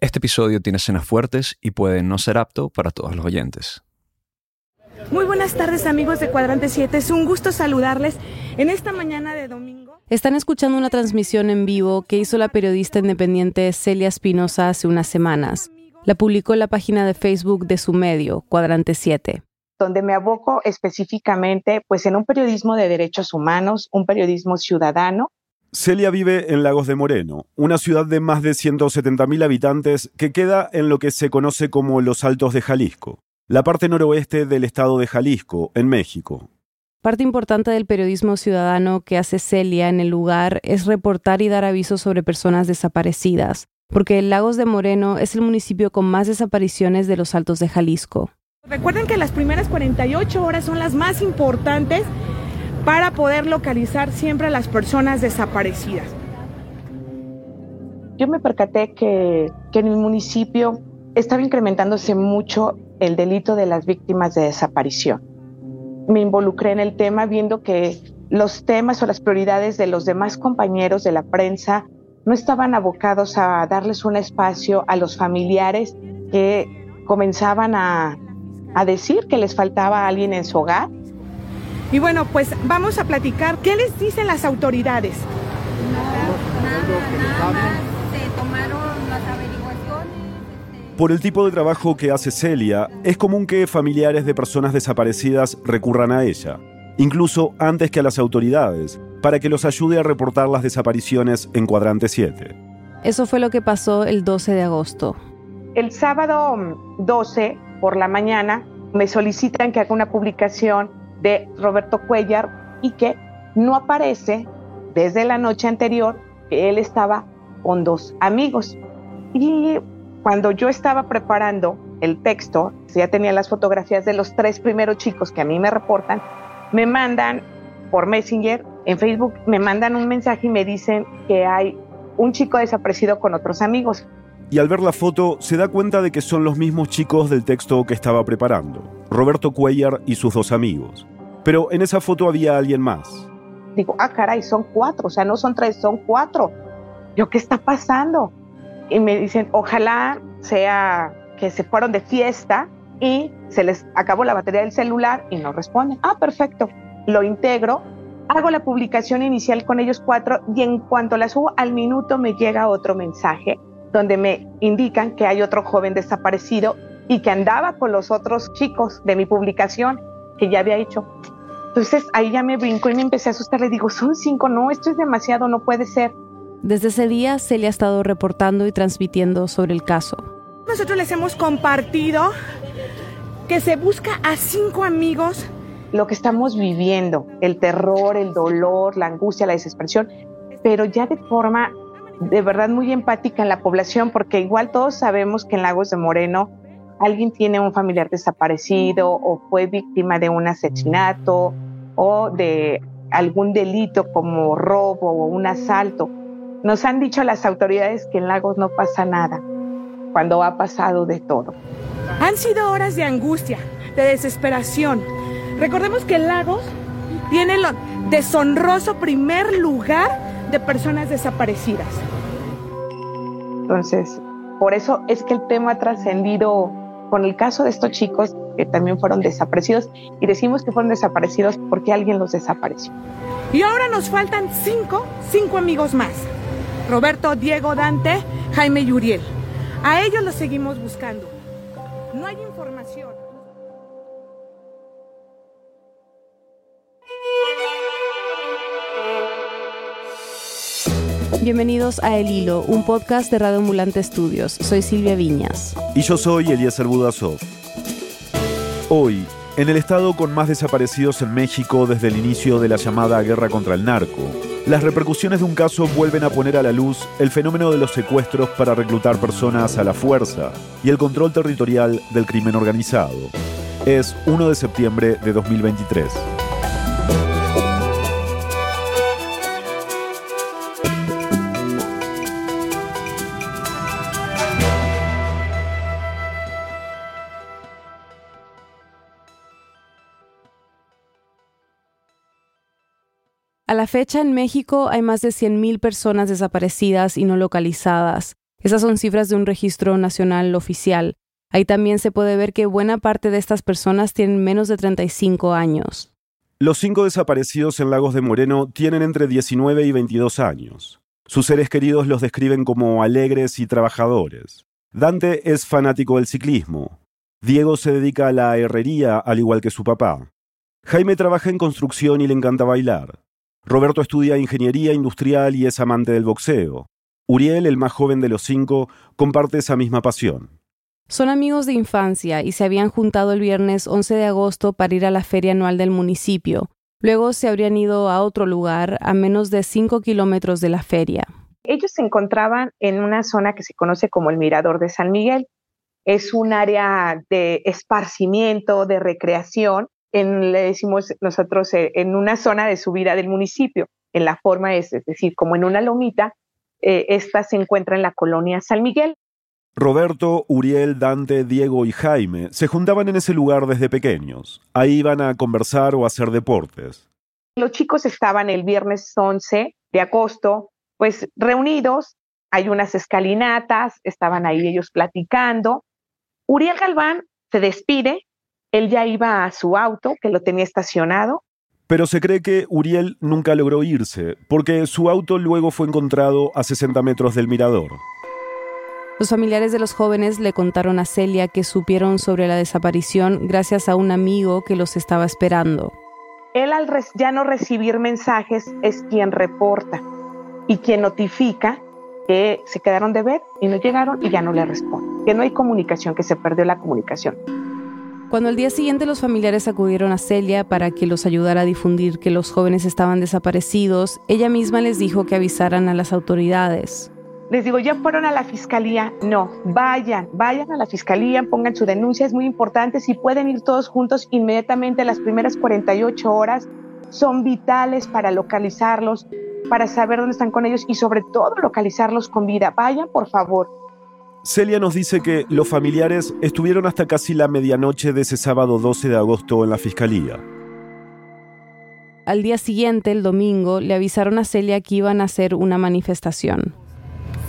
Este episodio tiene escenas fuertes y puede no ser apto para todos los oyentes. Muy buenas tardes amigos de Cuadrante 7, es un gusto saludarles en esta mañana de domingo. Están escuchando una transmisión en vivo que hizo la periodista independiente Celia Espinosa hace unas semanas. La publicó en la página de Facebook de su medio, Cuadrante 7 donde me aboco específicamente pues en un periodismo de derechos humanos, un periodismo ciudadano, Celia vive en Lagos de Moreno, una ciudad de más de 170.000 habitantes que queda en lo que se conoce como los Altos de Jalisco, la parte noroeste del estado de Jalisco, en México. Parte importante del periodismo ciudadano que hace Celia en el lugar es reportar y dar avisos sobre personas desaparecidas, porque Lagos de Moreno es el municipio con más desapariciones de los Altos de Jalisco. Recuerden que las primeras 48 horas son las más importantes para poder localizar siempre a las personas desaparecidas. Yo me percaté que, que en mi municipio estaba incrementándose mucho el delito de las víctimas de desaparición. Me involucré en el tema viendo que los temas o las prioridades de los demás compañeros de la prensa no estaban abocados a darles un espacio a los familiares que comenzaban a, a decir que les faltaba alguien en su hogar y bueno, pues vamos a platicar. ¿Qué les dicen las autoridades? Por el tipo de trabajo que hace Celia, es común que familiares de personas desaparecidas recurran a ella, incluso antes que a las autoridades, para que los ayude a reportar las desapariciones en Cuadrante 7. Eso fue lo que pasó el 12 de agosto. El sábado 12 por la mañana me solicitan que haga una publicación de Roberto Cuellar y que no aparece desde la noche anterior que él estaba con dos amigos. Y cuando yo estaba preparando el texto, ya tenía las fotografías de los tres primeros chicos que a mí me reportan, me mandan por Messenger, en Facebook, me mandan un mensaje y me dicen que hay un chico desaparecido con otros amigos. Y al ver la foto se da cuenta de que son los mismos chicos del texto que estaba preparando, Roberto Cuellar y sus dos amigos. Pero en esa foto había alguien más. Digo, ah, caray, son cuatro, o sea, no son tres, son cuatro. Yo, ¿qué está pasando? Y me dicen, ojalá sea que se fueron de fiesta y se les acabó la batería del celular y no responden. Ah, perfecto. Lo integro, hago la publicación inicial con ellos cuatro y en cuanto la subo al minuto me llega otro mensaje donde me indican que hay otro joven desaparecido y que andaba con los otros chicos de mi publicación que ya había hecho. Entonces ahí ya me brincó y me empecé a asustar. Le digo, son cinco, no, esto es demasiado, no puede ser. Desde ese día se le ha estado reportando y transmitiendo sobre el caso. Nosotros les hemos compartido que se busca a cinco amigos. Lo que estamos viviendo, el terror, el dolor, la angustia, la desesperación, pero ya de forma de verdad muy empática en la población, porque igual todos sabemos que en Lagos de Moreno alguien tiene un familiar desaparecido o fue víctima de un asesinato o de algún delito como robo o un asalto. Nos han dicho las autoridades que en Lagos no pasa nada, cuando ha pasado de todo. Han sido horas de angustia, de desesperación. Recordemos que Lagos tiene el deshonroso primer lugar de personas desaparecidas. Entonces, por eso es que el tema ha trascendido con el caso de estos chicos que también fueron desaparecidos y decimos que fueron desaparecidos porque alguien los desapareció. Y ahora nos faltan cinco, cinco amigos más. Roberto, Diego, Dante, Jaime y Uriel. A ellos los seguimos buscando. No hay información. Bienvenidos a El Hilo, un podcast de Radio Ambulante Estudios. Soy Silvia Viñas. Y yo soy Eliezer Budasov. Hoy, en el estado con más desaparecidos en México desde el inicio de la llamada guerra contra el narco, las repercusiones de un caso vuelven a poner a la luz el fenómeno de los secuestros para reclutar personas a la fuerza y el control territorial del crimen organizado. Es 1 de septiembre de 2023. A la fecha en México hay más de 100.000 personas desaparecidas y no localizadas. Esas son cifras de un registro nacional oficial. Ahí también se puede ver que buena parte de estas personas tienen menos de 35 años. Los cinco desaparecidos en Lagos de Moreno tienen entre 19 y 22 años. Sus seres queridos los describen como alegres y trabajadores. Dante es fanático del ciclismo. Diego se dedica a la herrería al igual que su papá. Jaime trabaja en construcción y le encanta bailar. Roberto estudia ingeniería industrial y es amante del boxeo. Uriel, el más joven de los cinco, comparte esa misma pasión. Son amigos de infancia y se habían juntado el viernes 11 de agosto para ir a la feria anual del municipio. Luego se habrían ido a otro lugar a menos de 5 kilómetros de la feria. Ellos se encontraban en una zona que se conoce como el Mirador de San Miguel. Es un área de esparcimiento, de recreación, en, le decimos nosotros, eh, en una zona de subida del municipio. En la forma es, es decir, como en una lomita, eh, esta se encuentra en la colonia San Miguel. Roberto, Uriel, Dante, Diego y Jaime se juntaban en ese lugar desde pequeños. Ahí iban a conversar o a hacer deportes. Los chicos estaban el viernes 11 de agosto, pues reunidos, hay unas escalinatas, estaban ahí ellos platicando. Uriel Galván se despide, él ya iba a su auto, que lo tenía estacionado. Pero se cree que Uriel nunca logró irse, porque su auto luego fue encontrado a 60 metros del mirador. Los familiares de los jóvenes le contaron a Celia que supieron sobre la desaparición gracias a un amigo que los estaba esperando. Él al ya no recibir mensajes es quien reporta y quien notifica que se quedaron de ver y no llegaron y ya no le responde, que no hay comunicación, que se perdió la comunicación. Cuando al día siguiente los familiares acudieron a Celia para que los ayudara a difundir que los jóvenes estaban desaparecidos, ella misma les dijo que avisaran a las autoridades. Les digo, ¿ya fueron a la fiscalía? No, vayan, vayan a la fiscalía, pongan su denuncia, es muy importante. Si pueden ir todos juntos inmediatamente, las primeras 48 horas son vitales para localizarlos, para saber dónde están con ellos y sobre todo localizarlos con vida. Vayan, por favor. Celia nos dice que los familiares estuvieron hasta casi la medianoche de ese sábado 12 de agosto en la fiscalía. Al día siguiente, el domingo, le avisaron a Celia que iban a hacer una manifestación.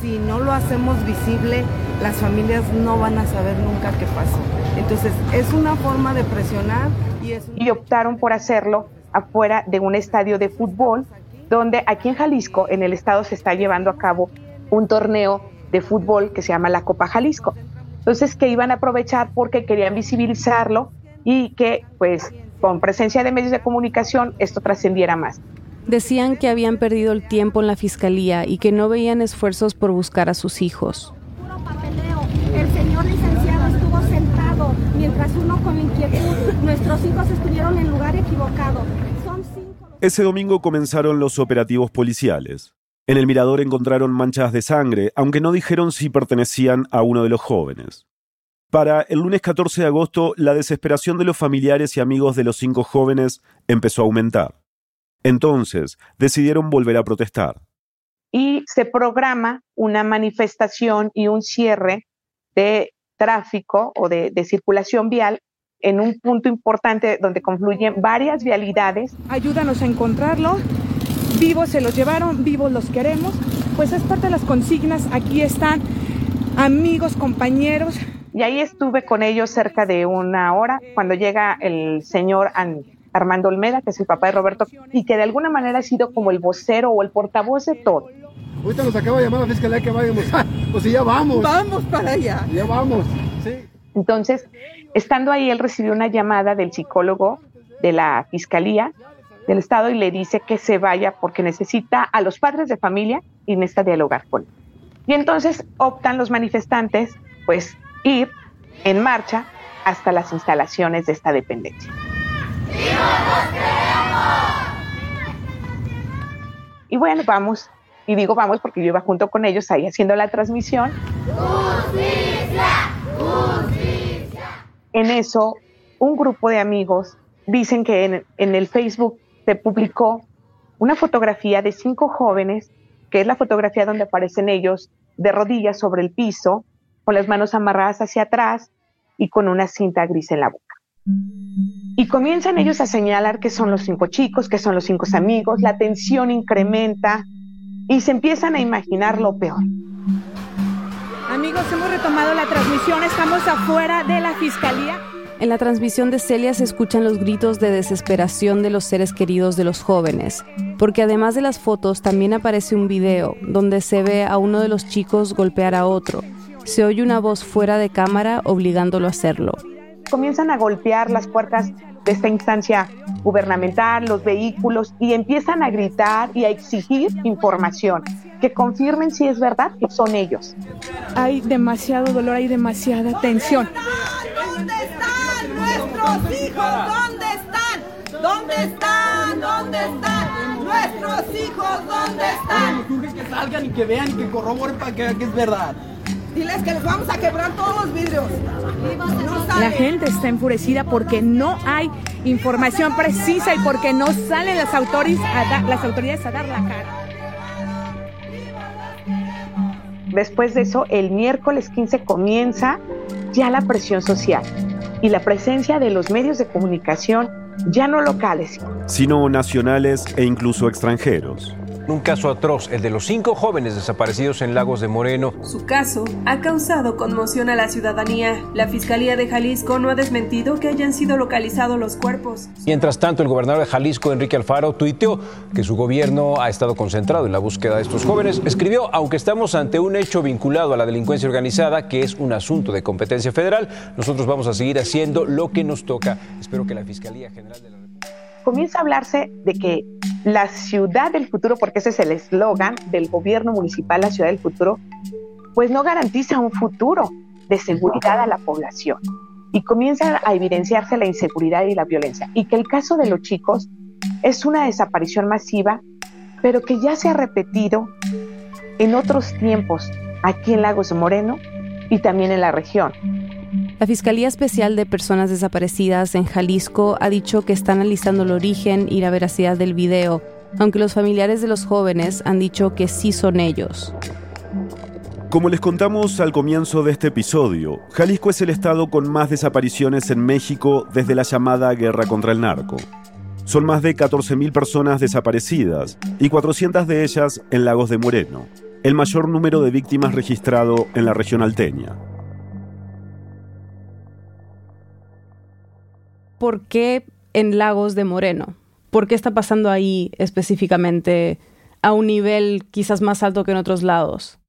Si no lo hacemos visible, las familias no van a saber nunca qué pasó. Entonces, es una forma de presionar y es... Y optaron por hacerlo afuera de un estadio de fútbol, donde aquí en Jalisco, en el estado, se está llevando a cabo un torneo de fútbol que se llama la Copa Jalisco. Entonces, que iban a aprovechar porque querían visibilizarlo y que, pues, con presencia de medios de comunicación, esto trascendiera más. Decían que habían perdido el tiempo en la fiscalía y que no veían esfuerzos por buscar a sus hijos. El señor licenciado estuvo sentado mientras uno con inquietud. Nuestros hijos estuvieron en lugar equivocado. Ese domingo comenzaron los operativos policiales. En el mirador encontraron manchas de sangre, aunque no dijeron si pertenecían a uno de los jóvenes. Para el lunes 14 de agosto, la desesperación de los familiares y amigos de los cinco jóvenes empezó a aumentar. Entonces, decidieron volver a protestar. Y se programa una manifestación y un cierre de tráfico o de, de circulación vial en un punto importante donde confluyen varias vialidades. Ayúdanos a encontrarlo vivos se los llevaron, vivos los queremos. Pues es parte de las consignas, aquí están amigos, compañeros. Y ahí estuve con ellos cerca de una hora cuando llega el señor Armando Olmeda, que es el papá de Roberto, y que de alguna manera ha sido como el vocero o el portavoz de todo. Ahorita nos acaba de llamar la fiscalía que vayamos. Pues ya vamos. Vamos para allá. Ya vamos. Sí. Entonces, estando ahí, él recibió una llamada del psicólogo de la fiscalía del Estado y le dice que se vaya porque necesita a los padres de familia y necesita dialogar con él. Y entonces optan los manifestantes, pues, ir en marcha hasta las instalaciones de esta dependencia. Y bueno, vamos, y digo vamos porque yo iba junto con ellos ahí haciendo la transmisión. ¡Justicia! ¡Justicia! En eso, un grupo de amigos dicen que en, en el Facebook se publicó una fotografía de cinco jóvenes, que es la fotografía donde aparecen ellos de rodillas sobre el piso, con las manos amarradas hacia atrás y con una cinta gris en la boca. Y comienzan ellos a señalar que son los cinco chicos, que son los cinco amigos, la tensión incrementa y se empiezan a imaginar lo peor. amigos, hemos retomado la transmisión. Estamos afuera de la fiscalía. En la transmisión de Celia se escuchan los gritos de desesperación de los seres queridos de los jóvenes, porque además de las fotos también aparece un video donde se ve a uno de los chicos golpear a otro. Se oye una voz fuera de cámara obligándolo a hacerlo. Comienzan a golpear las puertas de esta instancia gubernamental, los vehículos, y empiezan a gritar y a exigir información, que confirmen si es verdad que son ellos. Hay demasiado dolor, hay demasiada tensión. ¿Dónde están nuestros hijos? ¿Dónde están? ¿Dónde están? ¿Dónde están? Nuestros hijos, ¿dónde están? que salgan y que vean y que corroboren para que vean que es verdad. Diles que les vamos a quebrar todos los vidrios. La gente está enfurecida porque no hay información precisa y porque no salen las autoridades a, las autoridades a dar la cara. Después de eso, el miércoles 15 comienza ya la presión social y la presencia de los medios de comunicación ya no locales, sino nacionales e incluso extranjeros. Un caso atroz, el de los cinco jóvenes desaparecidos en Lagos de Moreno. Su caso ha causado conmoción a la ciudadanía. La Fiscalía de Jalisco no ha desmentido que hayan sido localizados los cuerpos. Mientras tanto, el gobernador de Jalisco, Enrique Alfaro, tuiteó que su gobierno ha estado concentrado en la búsqueda de estos jóvenes. Escribió, aunque estamos ante un hecho vinculado a la delincuencia organizada, que es un asunto de competencia federal, nosotros vamos a seguir haciendo lo que nos toca. Espero que la Fiscalía General de la comienza a hablarse de que la ciudad del futuro, porque ese es el eslogan del gobierno municipal, la ciudad del futuro, pues no garantiza un futuro de seguridad a la población. Y comienza a evidenciarse la inseguridad y la violencia. Y que el caso de los chicos es una desaparición masiva, pero que ya se ha repetido en otros tiempos aquí en Lagos Moreno y también en la región. La Fiscalía Especial de Personas Desaparecidas en Jalisco ha dicho que está analizando el origen y la veracidad del video, aunque los familiares de los jóvenes han dicho que sí son ellos. Como les contamos al comienzo de este episodio, Jalisco es el estado con más desapariciones en México desde la llamada Guerra contra el Narco. Son más de 14.000 personas desaparecidas y 400 de ellas en Lagos de Moreno, el mayor número de víctimas registrado en la región alteña. Por qué en Lagos de Moreno. ¿Por qué está pasando ahí específicamente a un nivel quizás más alto que en otros lados?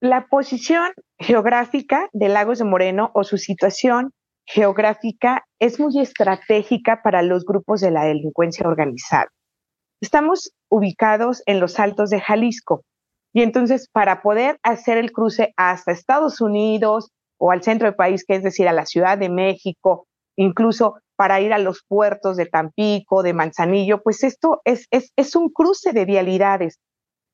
La posición geográfica de Lagos de Moreno o su situación geográfica es muy estratégica para los grupos de la delincuencia organizada. Estamos ubicados en los altos de Jalisco y entonces para poder hacer el cruce hasta Estados Unidos o al centro del país, que es decir, a la Ciudad de México, incluso para ir a los puertos de Tampico, de Manzanillo, pues esto es, es, un cruce de vialidades.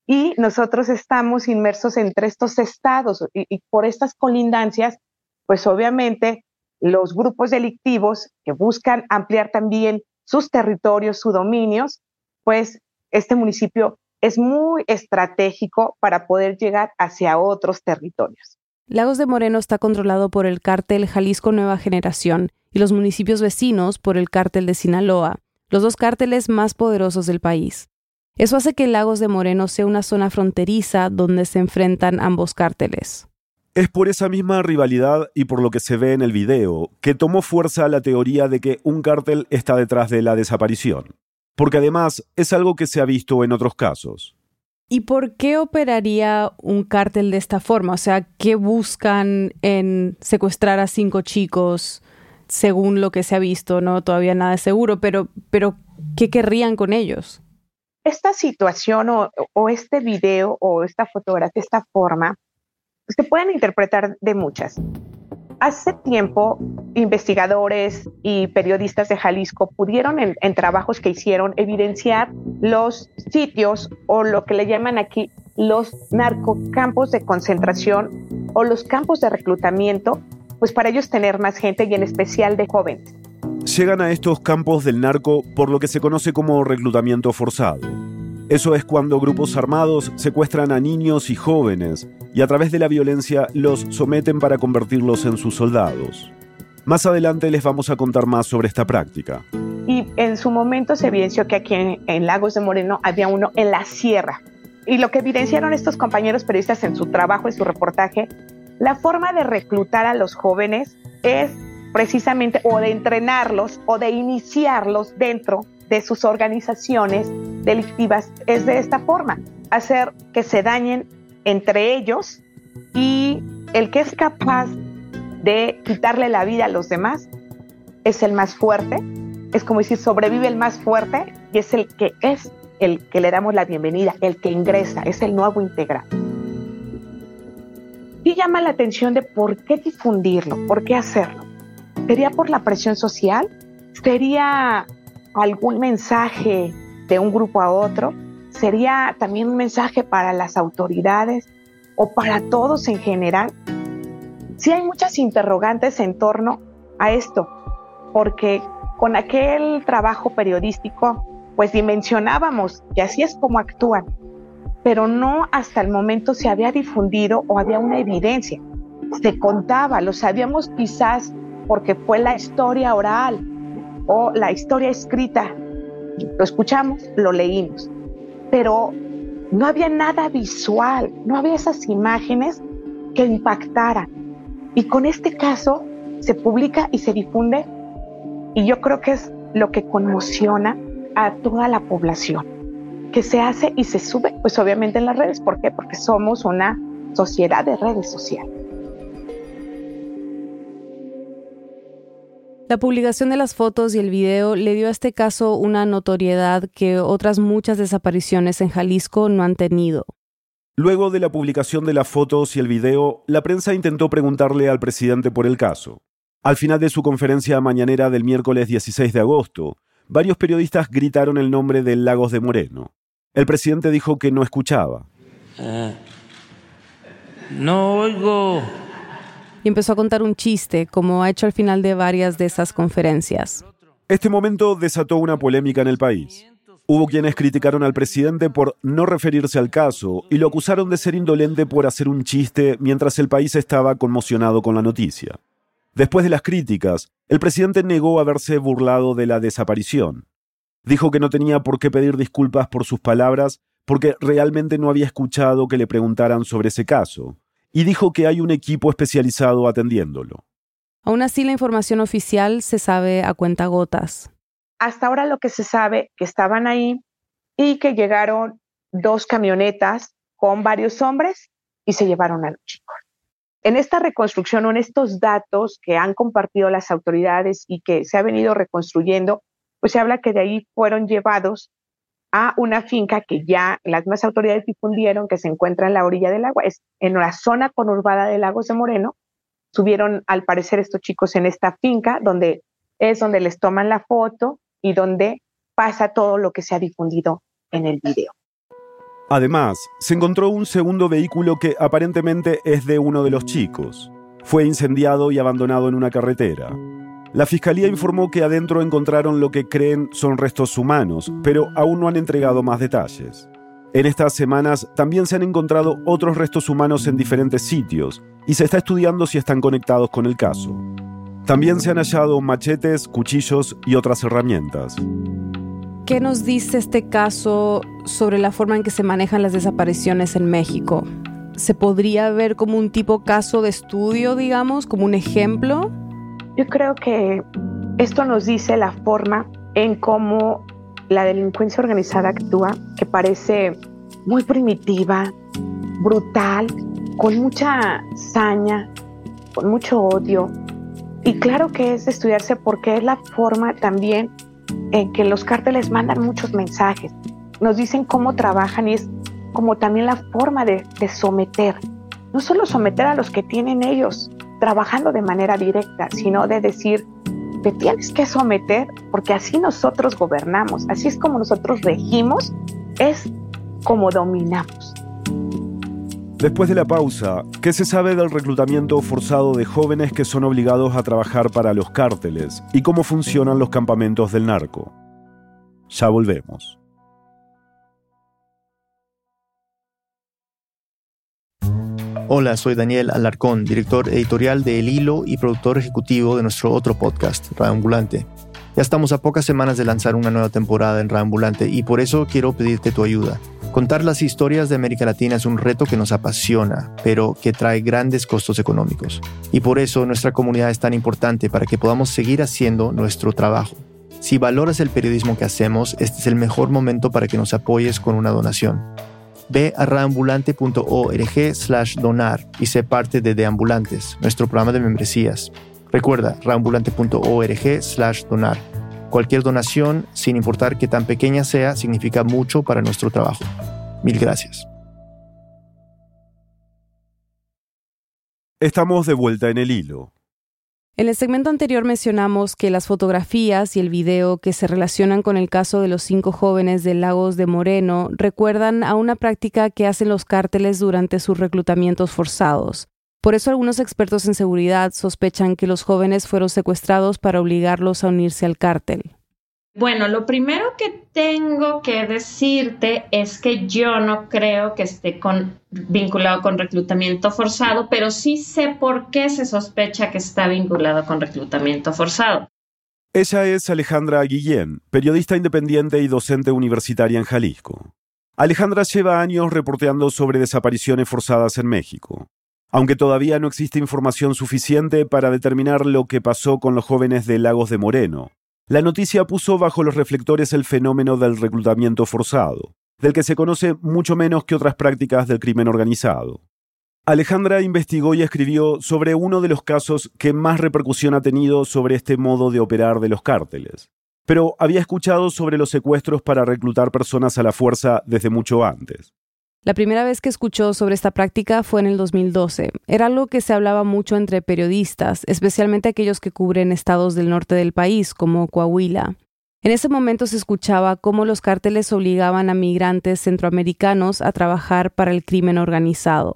Y nosotros estamos inmersos entre estos estados y, por estas colindancias, pues obviamente los grupos delictivos que buscan ampliar también sus territorios, sus dominios, pues este municipio es muy estratégico para poder llegar hacia otros territorios. Lagos de Moreno está controlado por el cártel Jalisco Nueva Generación y los municipios vecinos por el cártel de Sinaloa, los dos cárteles más poderosos del país. Eso hace que Lagos de Moreno sea una zona fronteriza donde se enfrentan ambos cárteles. Es por esa misma rivalidad y por lo que se ve en el video que tomó fuerza la teoría de que un cártel está detrás de la desaparición, porque además es algo que se ha visto en otros casos. ¿Y por qué operaría un cártel de esta forma? O sea, ¿qué buscan en secuestrar a cinco chicos según lo que se ha visto, ¿no? Todavía nada es seguro, pero, pero ¿qué querrían con ellos? Esta situación o, este video o esta fotografía, esta forma, se pueden interpretar de muchas. Hace tiempo, investigadores y periodistas de Jalisco pudieron, en, trabajos que hicieron, evidenciar los sitios o lo que le llaman aquí los narcocampos de concentración o los campos de reclutamiento pues para ellos tener más gente y en especial de jóvenes. Llegan a estos campos del narco por lo que se conoce como reclutamiento forzado. Eso es cuando grupos armados secuestran a niños y jóvenes y a través de la violencia los someten para convertirlos en sus soldados. Más adelante les vamos a contar más sobre esta práctica. Y en su momento se evidenció que aquí en, Lagos de Moreno había uno en la sierra. Y lo que evidenciaron estos compañeros periodistas en su trabajo, en su reportaje, La forma de reclutar a los jóvenes es precisamente o de entrenarlos o de iniciarlos dentro de sus organizaciones delictivas es de esta forma, hacer que se dañen entre ellos y el que es capaz de quitarle la vida a los demás es el más fuerte, es como decir, sobrevive el más fuerte y es el que es el que le damos la bienvenida, el que ingresa, es el nuevo integrado. Y llama la atención de por qué difundirlo, por qué hacerlo. ¿Sería por la presión social? ¿Sería algún mensaje de un grupo a otro? ¿Sería también un mensaje para las autoridades o para todos en general? Sí hay muchas interrogantes en torno a esto, porque con aquel trabajo periodístico, pues dimensionábamos que así es como actúan, pero no hasta el momento se había difundido o había una evidencia. Se contaba, lo sabíamos quizás porque fue la historia oral o la historia escrita. Lo escuchamos, lo leímos, pero no había nada visual, no había esas imágenes que impactaran. Y con este caso se publica y se difunde y yo creo que es lo que conmociona a toda la población, que se hace y se sube, pues obviamente en las redes. ¿Por qué? Porque somos una sociedad de redes sociales. La publicación de las fotos y el video le dio a este caso una notoriedad que otras muchas desapariciones en Jalisco no han tenido. Luego de la publicación de las fotos y el video, la prensa intentó preguntarle al presidente por el caso. Al final de su conferencia mañanera del miércoles 16 de agosto, varios periodistas gritaron el nombre de Lagos de Moreno. El presidente dijo que no escuchaba. Eh, no oigo y empezó a contar un chiste, como ha hecho al final de varias de esas conferencias. Este momento desató una polémica en el país. Hubo quienes criticaron al presidente por no referirse al caso y lo acusaron de ser indolente por hacer un chiste mientras el país estaba conmocionado con la noticia. Después de las críticas, el presidente negó haberse burlado de la desaparición. Dijo que no tenía por qué pedir disculpas por sus palabras porque realmente no había escuchado que le preguntaran sobre ese caso y dijo que hay un equipo especializado atendiéndolo. Aún así, la información oficial se sabe a cuentagotas. Hasta ahora lo que se sabe que estaban ahí y que llegaron dos camionetas con varios hombres y se llevaron a los chicos. En esta reconstrucción o en estos datos que han compartido las autoridades y que se ha venido reconstruyendo, pues se habla que de ahí fueron llevados a una finca que ya las más autoridades difundieron que se encuentra en la orilla del agua, en la zona conurbada de Lagos de Moreno. Subieron al parecer estos chicos en esta finca donde es donde les toman la foto y donde pasa todo lo que se ha difundido en el video. Además, se encontró un segundo vehículo que aparentemente es de uno de los chicos. Fue incendiado y abandonado en una carretera. La fiscalía informó que adentro encontraron lo que creen son restos humanos, pero aún no han entregado más detalles. En estas semanas también se han encontrado otros restos humanos en diferentes sitios y se está estudiando si están conectados con el caso. También se han hallado machetes, cuchillos y otras herramientas. ¿Qué nos dice este caso sobre la forma en que se manejan las desapariciones en México? ¿Se podría ver como un tipo caso de estudio, digamos, como un ejemplo? Yo creo que esto nos dice la forma en cómo la delincuencia organizada actúa, que parece muy primitiva, brutal, con mucha saña, con mucho odio. Y claro que es estudiarse porque es la forma también en que los cárteles mandan muchos mensajes. Nos dicen cómo trabajan y es como también la forma de, de someter. No solo someter a los que tienen ellos, trabajando de manera directa, sino de decir, te tienes que someter porque así nosotros gobernamos, así es como nosotros regimos, es como dominamos. Después de la pausa, ¿qué se sabe del reclutamiento forzado de jóvenes que son obligados a trabajar para los cárteles y cómo funcionan los campamentos del narco? Ya volvemos. Hola, soy Daniel Alarcón, director editorial de El Hilo y productor ejecutivo de nuestro otro podcast, Raambulante. Ya estamos a pocas semanas de lanzar una nueva temporada en Raambulante y por eso quiero pedirte tu ayuda. Contar las historias de América Latina es un reto que nos apasiona, pero que trae grandes costos económicos. Y por eso nuestra comunidad es tan importante para que podamos seguir haciendo nuestro trabajo. Si valoras el periodismo que hacemos, este es el mejor momento para que nos apoyes con una donación. Ve a raambulante.org slash donar y sé parte de Deambulantes, nuestro programa de membresías. Recuerda, raambulante.org slash donar. Cualquier donación, sin importar qué tan pequeña sea, significa mucho para nuestro trabajo. Mil gracias. Estamos de vuelta en el hilo. En el segmento anterior mencionamos que las fotografías y el video que se relacionan con el caso de los cinco jóvenes de Lagos de Moreno recuerdan a una práctica que hacen los cárteles durante sus reclutamientos forzados. Por eso algunos expertos en seguridad sospechan que los jóvenes fueron secuestrados para obligarlos a unirse al cártel. Bueno, lo primero que tengo que decirte es que yo no creo que esté vinculado con reclutamiento forzado, pero sí sé por qué se sospecha que está vinculado con reclutamiento forzado. Ella es Alejandra Guillén, periodista independiente y docente universitaria en Jalisco. Alejandra lleva años reporteando sobre desapariciones forzadas en México aunque todavía no existe información suficiente para determinar lo que pasó con los jóvenes de Lagos de Moreno. La noticia puso bajo los reflectores el fenómeno del reclutamiento forzado, del que se conoce mucho menos que otras prácticas del crimen organizado. Alejandra investigó y escribió sobre uno de los casos que más repercusión ha tenido sobre este modo de operar de los cárteles, pero había escuchado sobre los secuestros para reclutar personas a la fuerza desde mucho antes. La primera vez que escuchó sobre esta práctica fue en el 2012. Era algo que se hablaba mucho entre periodistas, especialmente aquellos que cubren estados del norte del país, como Coahuila. En ese momento se escuchaba cómo los cárteles obligaban a migrantes centroamericanos a trabajar para el crimen organizado.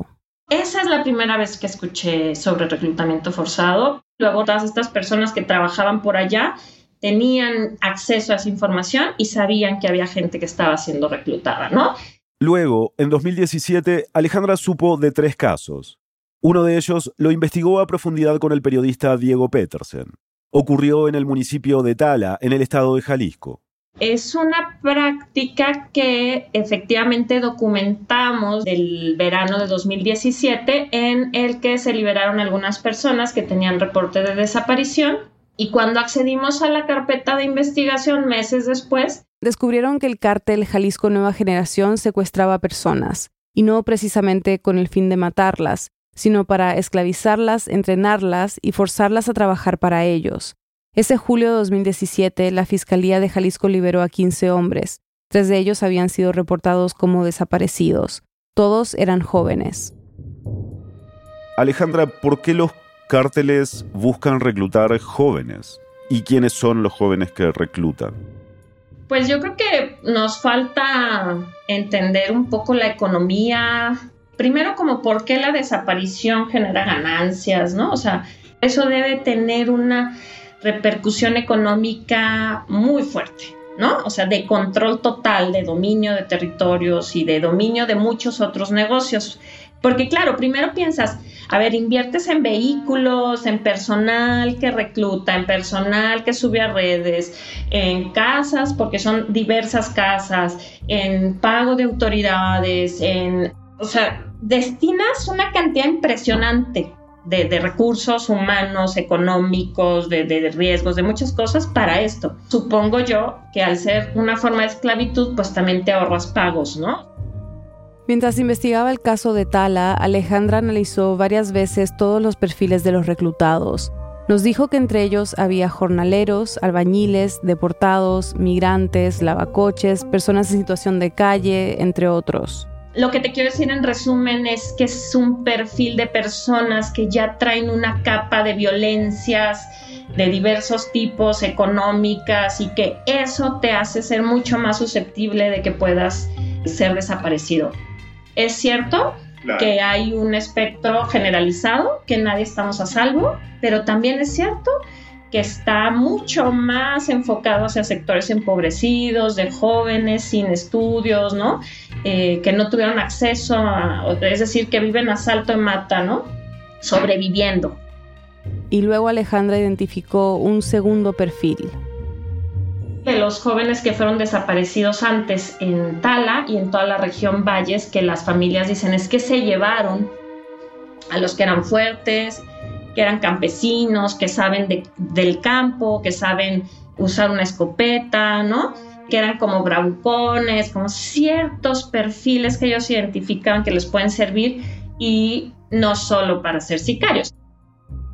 Esa es la primera vez que escuché sobre reclutamiento forzado. Luego todas estas personas que trabajaban por allá tenían acceso a esa información y sabían que había gente que estaba siendo reclutada, ¿no? Luego, en 2017, Alejandra supo de tres casos. Uno de ellos lo investigó a profundidad con el periodista Diego Petersen. Ocurrió en el municipio de Tala, en el estado de Jalisco. Es una práctica que efectivamente documentamos del verano de 2017 en el que se liberaron algunas personas que tenían reporte de desaparición y cuando accedimos a la carpeta de investigación meses después, descubrieron que el cártel Jalisco Nueva Generación secuestraba personas, y no precisamente con el fin de matarlas, sino para esclavizarlas, entrenarlas y forzarlas a trabajar para ellos. Ese julio de 2017, la Fiscalía de Jalisco liberó a 15 hombres. Tres de ellos habían sido reportados como desaparecidos. Todos eran jóvenes. Alejandra, ¿por qué los cárteles buscan reclutar jóvenes. ¿Y quiénes son los jóvenes que reclutan? Pues yo creo que nos falta entender un poco la economía. Primero, como por qué la desaparición genera ganancias, ¿no? O sea, eso debe tener una repercusión económica muy fuerte, ¿no? O sea, de control total, de dominio de territorios y de dominio de muchos otros negocios. Porque claro, primero piensas, a ver, inviertes en vehículos, en personal que recluta, en personal que sube a redes, en casas, porque son diversas casas, en pago de autoridades, en, o sea, destinas una cantidad impresionante de, recursos humanos, económicos, de, de, riesgos, de muchas cosas para esto. Supongo yo que al ser una forma de esclavitud, pues también te ahorras pagos, ¿no? Mientras investigaba el caso de Tala, Alejandra analizó varias veces todos los perfiles de los reclutados. Nos dijo que entre ellos había jornaleros, albañiles, deportados, migrantes, lavacoches, personas en situación de calle, entre otros. Lo que te quiero decir en resumen es que es un perfil de personas que ya traen una capa de violencias de diversos tipos, económicas, y que eso te hace ser mucho más susceptible de que puedas ser desaparecido. Es cierto que hay un espectro generalizado, que nadie estamos a salvo, pero también es cierto que está mucho más enfocado hacia sectores empobrecidos, de jóvenes sin estudios, ¿no? Eh, que no tuvieron acceso, a, es decir, que viven a salto en mata, ¿no? Sobreviviendo. Y luego Alejandra identificó un segundo perfil. De los jóvenes que fueron desaparecidos antes en Tala y en toda la región Valles, que las familias dicen es que se llevaron a los que eran fuertes, que eran campesinos, que saben del campo, que saben usar una escopeta, ¿no? Que eran como bravucones, como ciertos perfiles que ellos identifican que les pueden servir y no solo para ser sicarios.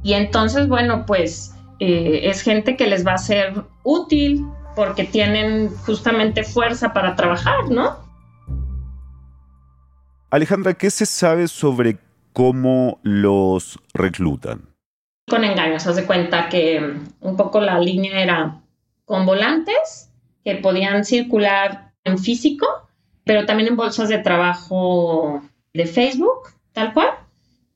Y entonces, bueno, pues eh, es gente que les va a ser útil porque tienen justamente fuerza para trabajar, ¿no? Alejandra, ¿qué se sabe sobre cómo los reclutan? Con engaños, haz de cuenta que un poco la línea era con volantes que podían circular en físico, pero también en bolsas de trabajo de Facebook, tal cual.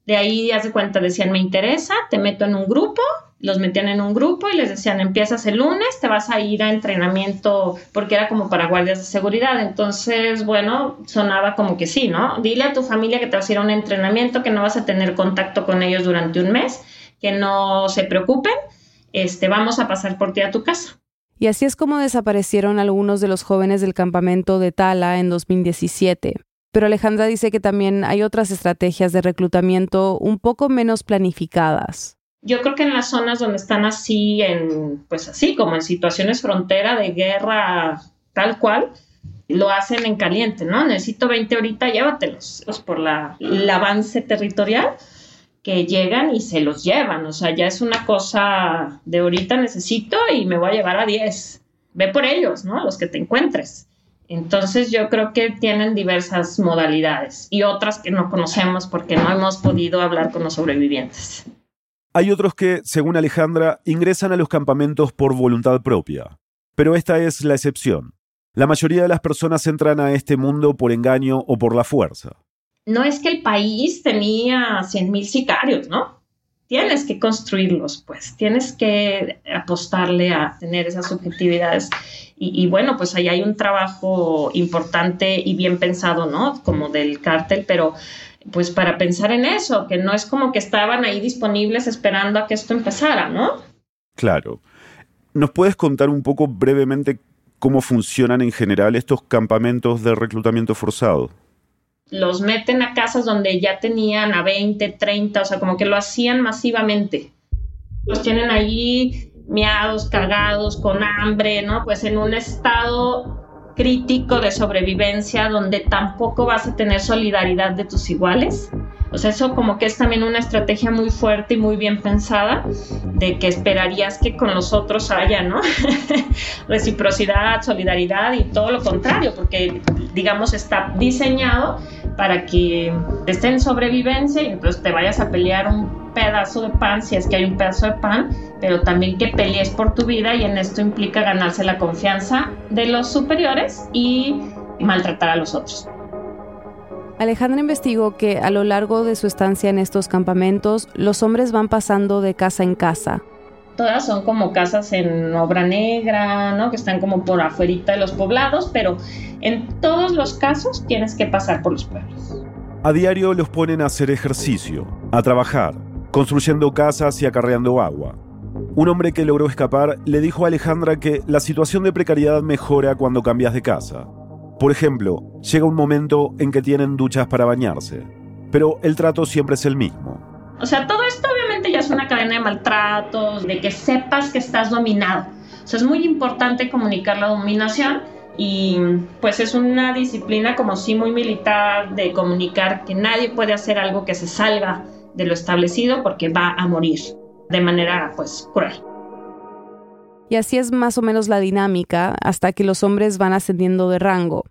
De ahí, haz de cuenta, decían, me interesa, te meto en un grupo, los metían en un grupo y les decían, empiezas el lunes, te vas a ir a entrenamiento, porque era como para guardias de seguridad. Entonces, bueno, sonaba como que sí, ¿no? Dile a tu familia que te vas a ir a un entrenamiento, que no vas a tener contacto con ellos durante un mes, que no se preocupen, este, vamos a pasar por ti a tu casa. Y así es como desaparecieron algunos de los jóvenes del campamento de Tala en 2017. Pero Alejandra dice que también hay otras estrategias de reclutamiento un poco menos planificadas. Yo creo que en las zonas donde están así, en, pues así, como en situaciones frontera de guerra tal cual, lo hacen en caliente, ¿no? Necesito 20 ahorita, llévatelos, por la, el avance territorial que llegan y se los llevan, o sea, ya es una cosa de ahorita necesito y me voy a llevar a 10. Ve por ellos, ¿no? Los que te encuentres. Entonces yo creo que tienen diversas modalidades y otras que no conocemos porque no hemos podido hablar con los sobrevivientes. Hay otros que, según Alejandra, ingresan a los campamentos por voluntad propia. Pero esta es la excepción. La mayoría de las personas entran a este mundo por engaño o por la fuerza. No es que el país tenía 100.000 sicarios, ¿no? Tienes que construirlos, pues, tienes que apostarle a tener esas subjetividades. Y, y, bueno, pues ahí hay un trabajo importante y bien pensado, ¿no? Como del cártel, pero pues para pensar en eso, que no es como que estaban ahí disponibles esperando a que esto empezara, ¿no? Claro. ¿Nos puedes contar un poco brevemente cómo funcionan en general estos campamentos de reclutamiento forzado? Los meten a casas donde ya tenían a 20, 30, o sea, como que lo hacían masivamente. Los tienen ahí miados, cagados, con hambre, ¿no? Pues en un estado crítico de sobrevivencia donde tampoco vas a tener solidaridad de tus iguales. O sea, eso como que es también una estrategia muy fuerte y muy bien pensada de que esperarías que con los otros haya, ¿no? Reciprocidad, solidaridad y todo lo contrario, porque digamos está diseñado para que esté en sobrevivencia y entonces te vayas a pelear un pedazo de pan si es que hay un pedazo de pan, pero también que pelees por tu vida y en esto implica ganarse la confianza de los superiores y maltratar a los otros. Alejandra investigó que a lo largo de su estancia en estos campamentos, los hombres van pasando de casa en casa. Todas son como casas en obra negra, ¿no? Que están como por afuera de los poblados, pero en todos los casos tienes que pasar por los pueblos. A diario los ponen a hacer ejercicio, a trabajar, construyendo casas y acarreando agua. Un hombre que logró escapar le dijo a Alejandra que la situación de precariedad mejora cuando cambias de casa. Por ejemplo, llega un momento en que tienen duchas para bañarse, pero el trato siempre es el mismo. O sea, todo esto obviamente ya es una cadena de maltratos, de que sepas que estás dominado. O sea, es muy importante comunicar la dominación y pues es una disciplina como sí muy militar de comunicar que nadie puede hacer algo que se salga de lo establecido porque va a morir de manera pues cruel. Y así es más o menos la dinámica hasta que los hombres van ascendiendo de rango.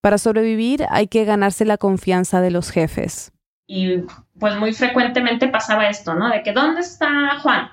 Para sobrevivir hay que ganarse la confianza de los jefes. Y pues muy frecuentemente pasaba esto, ¿no? De que ¿dónde está Juan?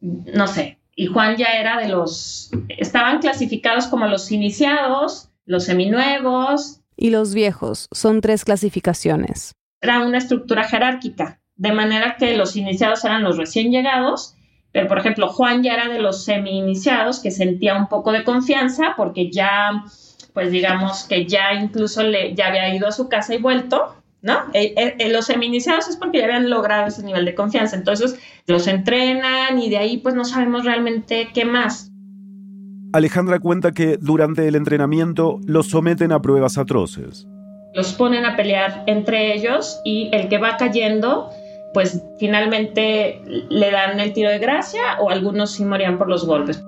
No sé. Y Juan ya era de los... Estaban clasificados como los iniciados, los seminuevos. Y los viejos. Son tres clasificaciones. Era una estructura jerárquica de manera que los iniciados eran los recién llegados, pero por ejemplo Juan ya era de los semi-iniciados que sentía un poco de confianza porque ya, pues digamos que ya incluso le, ya había ido a su casa y vuelto, ¿no? Eh, eh, eh, los semi-iniciados es porque ya habían logrado ese nivel de confianza, entonces los entrenan y de ahí pues no sabemos realmente qué más. Alejandra cuenta que durante el entrenamiento los someten a pruebas atroces. Los ponen a pelear entre ellos y el que va cayendo, pues finalmente le dan el tiro de gracia o algunos sí morían por los golpes.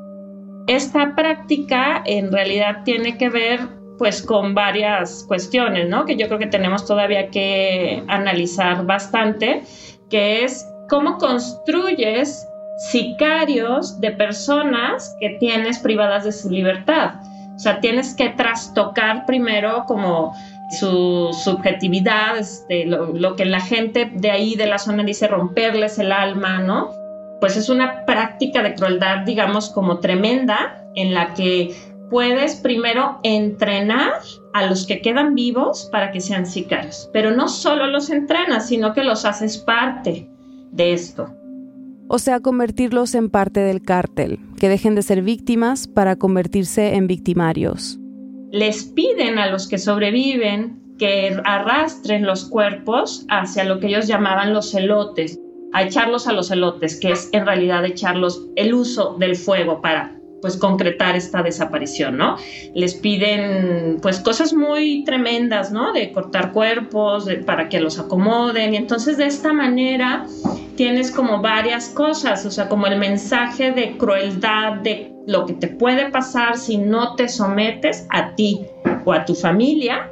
Esta práctica en realidad tiene que ver pues con varias cuestiones, ¿no? Que yo creo que tenemos todavía que analizar bastante, que es cómo construyes sicarios de personas que tienes privadas de su libertad. O sea, tienes que trastocar primero como su subjetividad, este, lo, lo, que la gente de ahí de la zona dice romperles el alma, ¿no? Pues es una práctica de crueldad, digamos, como tremenda, en la que puedes primero entrenar a los que quedan vivos para que sean sicarios, pero no solo los entrenas, sino que los haces parte de esto o sea, convertirlos en parte del cártel, que dejen de ser víctimas para convertirse en victimarios. Les piden a los que sobreviven que arrastren los cuerpos hacia lo que ellos llamaban los elotes, a echarlos a los elotes, que es en realidad echarlos el uso del fuego para pues concretar esta desaparición, ¿no? Les piden pues cosas muy tremendas, ¿no? De cortar cuerpos, para que los acomoden y entonces de esta manera tienes como varias cosas, o sea, como el mensaje de crueldad, de lo que te puede pasar si no te sometes a ti o a tu familia.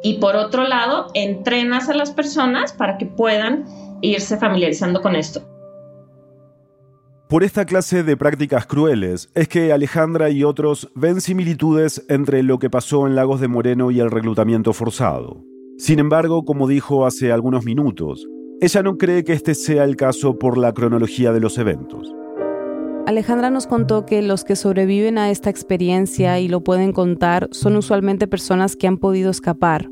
Y por otro lado, entrenas a las personas para que puedan irse familiarizando con esto. Por esta clase de prácticas crueles es que Alejandra y otros ven similitudes entre lo que pasó en Lagos de Moreno y el reclutamiento forzado. Sin embargo, como dijo hace algunos minutos, ella no cree que este sea el caso por la cronología de los eventos. Alejandra nos contó que los que sobreviven a esta experiencia y lo pueden contar son usualmente personas que han podido escapar.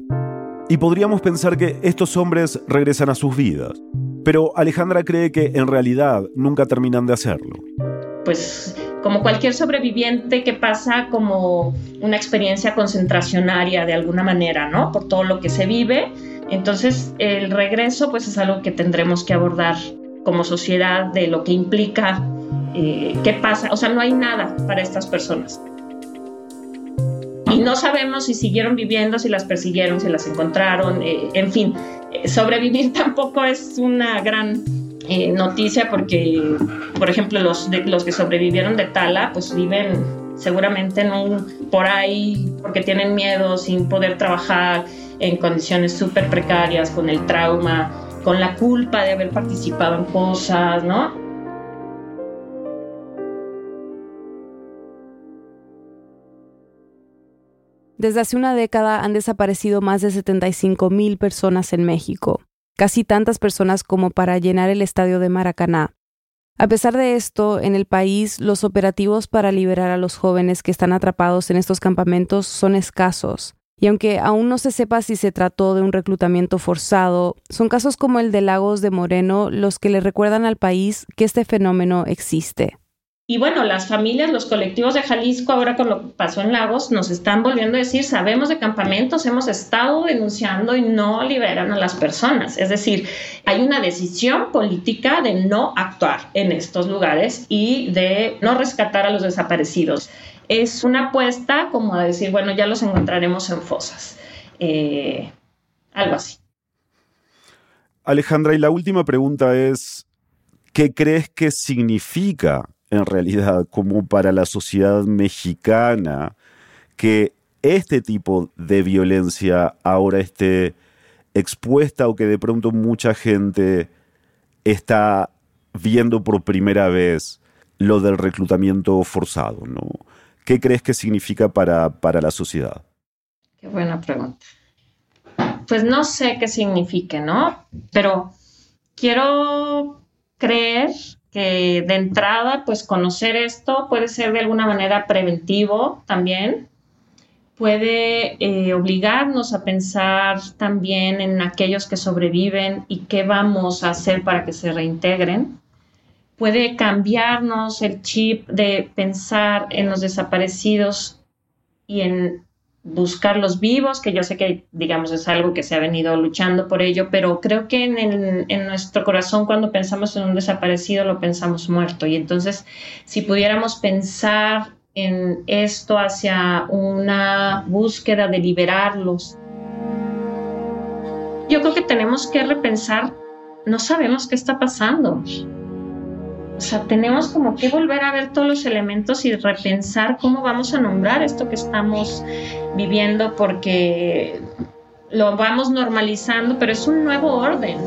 Y podríamos pensar que estos hombres regresan a sus vidas, pero Alejandra cree que en realidad nunca terminan de hacerlo. Pues como cualquier sobreviviente que pasa como una experiencia concentracionaria de alguna manera, ¿no? Por todo lo que se vive. Entonces el regreso pues es algo que tendremos que abordar como sociedad de lo que implica, eh, qué pasa. O sea, no hay nada para estas personas y no sabemos si siguieron viviendo, si las persiguieron, si las encontraron, eh, en fin, eh, sobrevivir tampoco es una gran eh, noticia porque, por ejemplo, los, de, los que sobrevivieron de Tala, pues viven seguramente en un, por ahí porque tienen miedo, sin poder trabajar, en condiciones súper precarias, con el trauma, con la culpa de haber participado en cosas, ¿no? Desde hace una década han desaparecido más de 75 mil personas en México, casi tantas personas como para llenar el estadio de Maracaná. A pesar de esto, en el país los operativos para liberar a los jóvenes que están atrapados en estos campamentos son escasos, y aunque aún no se sepa si se trató de un reclutamiento forzado, son casos como el de Lagos de Moreno los que le recuerdan al país que este fenómeno existe. Y bueno, las familias, los colectivos de Jalisco, ahora con lo que pasó en Lagos, nos están volviendo a decir, sabemos de campamentos, hemos estado denunciando y no liberan a las personas. Es decir, hay una decisión política de no actuar en estos lugares y de no rescatar a los desaparecidos. Es una apuesta como a decir, bueno, ya los encontraremos en fosas. Eh, algo así. Alejandra, y la última pregunta es, ¿qué crees que significa en realidad como para la sociedad mexicana que este tipo de violencia ahora esté expuesta o que de pronto mucha gente está viendo por primera vez lo del reclutamiento forzado, ¿no? ¿Qué crees que significa para, para la sociedad? Qué buena pregunta. Pues no sé qué signifique, ¿no? Pero quiero creer que de entrada, pues conocer esto puede ser de alguna manera preventivo también, puede eh, obligarnos a pensar también en aquellos que sobreviven y qué vamos a hacer para que se reintegren. Puede cambiarnos el chip de pensar en los desaparecidos y en buscar los vivos, que yo sé que, digamos, es algo que se ha venido luchando por ello, pero creo que en, nuestro corazón cuando pensamos en un desaparecido lo pensamos muerto. Y entonces, si pudiéramos pensar en esto hacia una búsqueda de liberarlos. Yo creo que tenemos que repensar, no sabemos qué está pasando. O sea, tenemos como que volver a ver todos los elementos y repensar cómo vamos a nombrar esto que estamos viviendo porque lo vamos normalizando, pero es un nuevo orden.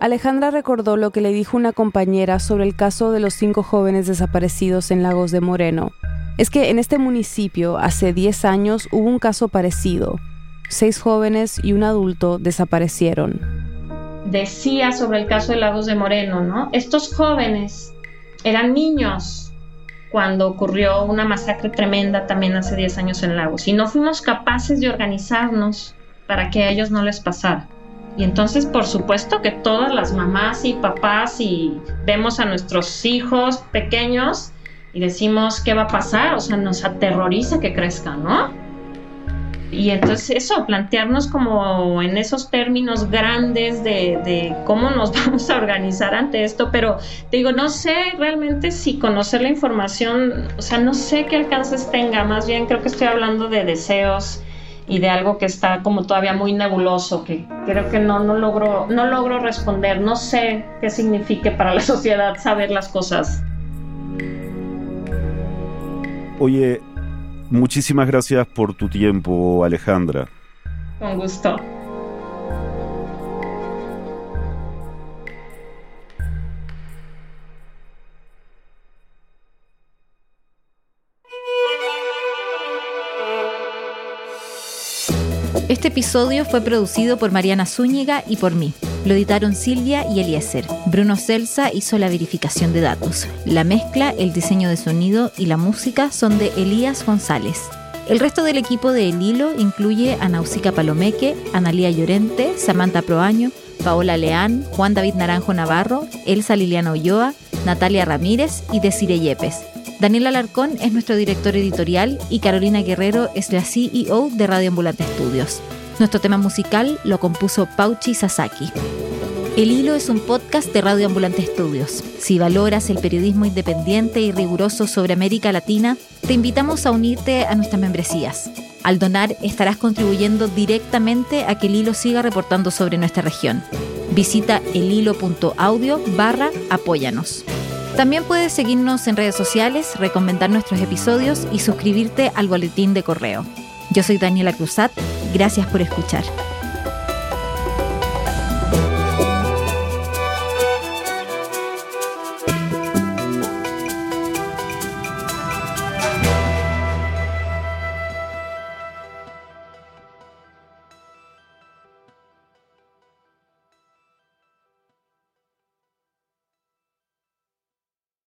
Alejandra recordó lo que le dijo una compañera sobre el caso de los cinco jóvenes desaparecidos en Lagos de Moreno. Es que en este municipio hace 10 años hubo un caso parecido. Seis jóvenes y un adulto desaparecieron. Decía sobre el caso de Lagos de Moreno, ¿no? Estos jóvenes eran niños cuando ocurrió una masacre tremenda también hace 10 años en Lagos y no fuimos capaces de organizarnos para que a ellos no les pasara. Y entonces, por supuesto que todas las mamás y papás y vemos a nuestros hijos pequeños y decimos, ¿qué va a pasar? O sea, nos aterroriza que crezcan, ¿no? Y entonces eso, plantearnos como en esos términos grandes de, cómo nos vamos a organizar ante esto, pero digo, no sé realmente si conocer la información, o sea, no sé qué alcances tenga, más bien creo que estoy hablando de deseos y de algo que está como todavía muy nebuloso, que creo que no, no, logro, no logro responder, no sé qué signifique para la sociedad saber las cosas. Oye, muchísimas gracias por tu tiempo, Alejandra. Con gusto. Este episodio fue producido por Mariana Zúñiga y por mí. Lo editaron Silvia y Eliezer. Bruno Celsa hizo la verificación de datos. La mezcla, el diseño de sonido y la música son de Elías González. El resto del equipo de El Hilo incluye a Nausica Palomeque, Analía Llorente, Samantha Proaño, Paola Leán, Juan David Naranjo Navarro, Elsa Liliana Ulloa, Natalia Ramírez y Desire Yepes. Daniel Alarcón es nuestro director editorial y Carolina Guerrero es la CEO de Radio Ambulante Estudios. Nuestro tema musical lo compuso Pauchi Sasaki. El Hilo es un podcast de Radio Ambulante Estudios. Si valoras el periodismo independiente y riguroso sobre América Latina, te invitamos a unirte a nuestras membresías. Al donar estarás contribuyendo directamente a que el hilo siga reportando sobre nuestra región. Visita elhilo.audio barra apóyanos. También puedes seguirnos en redes sociales, recomendar nuestros episodios y suscribirte al boletín de correo. Yo soy Daniela Cruzat, gracias por escuchar.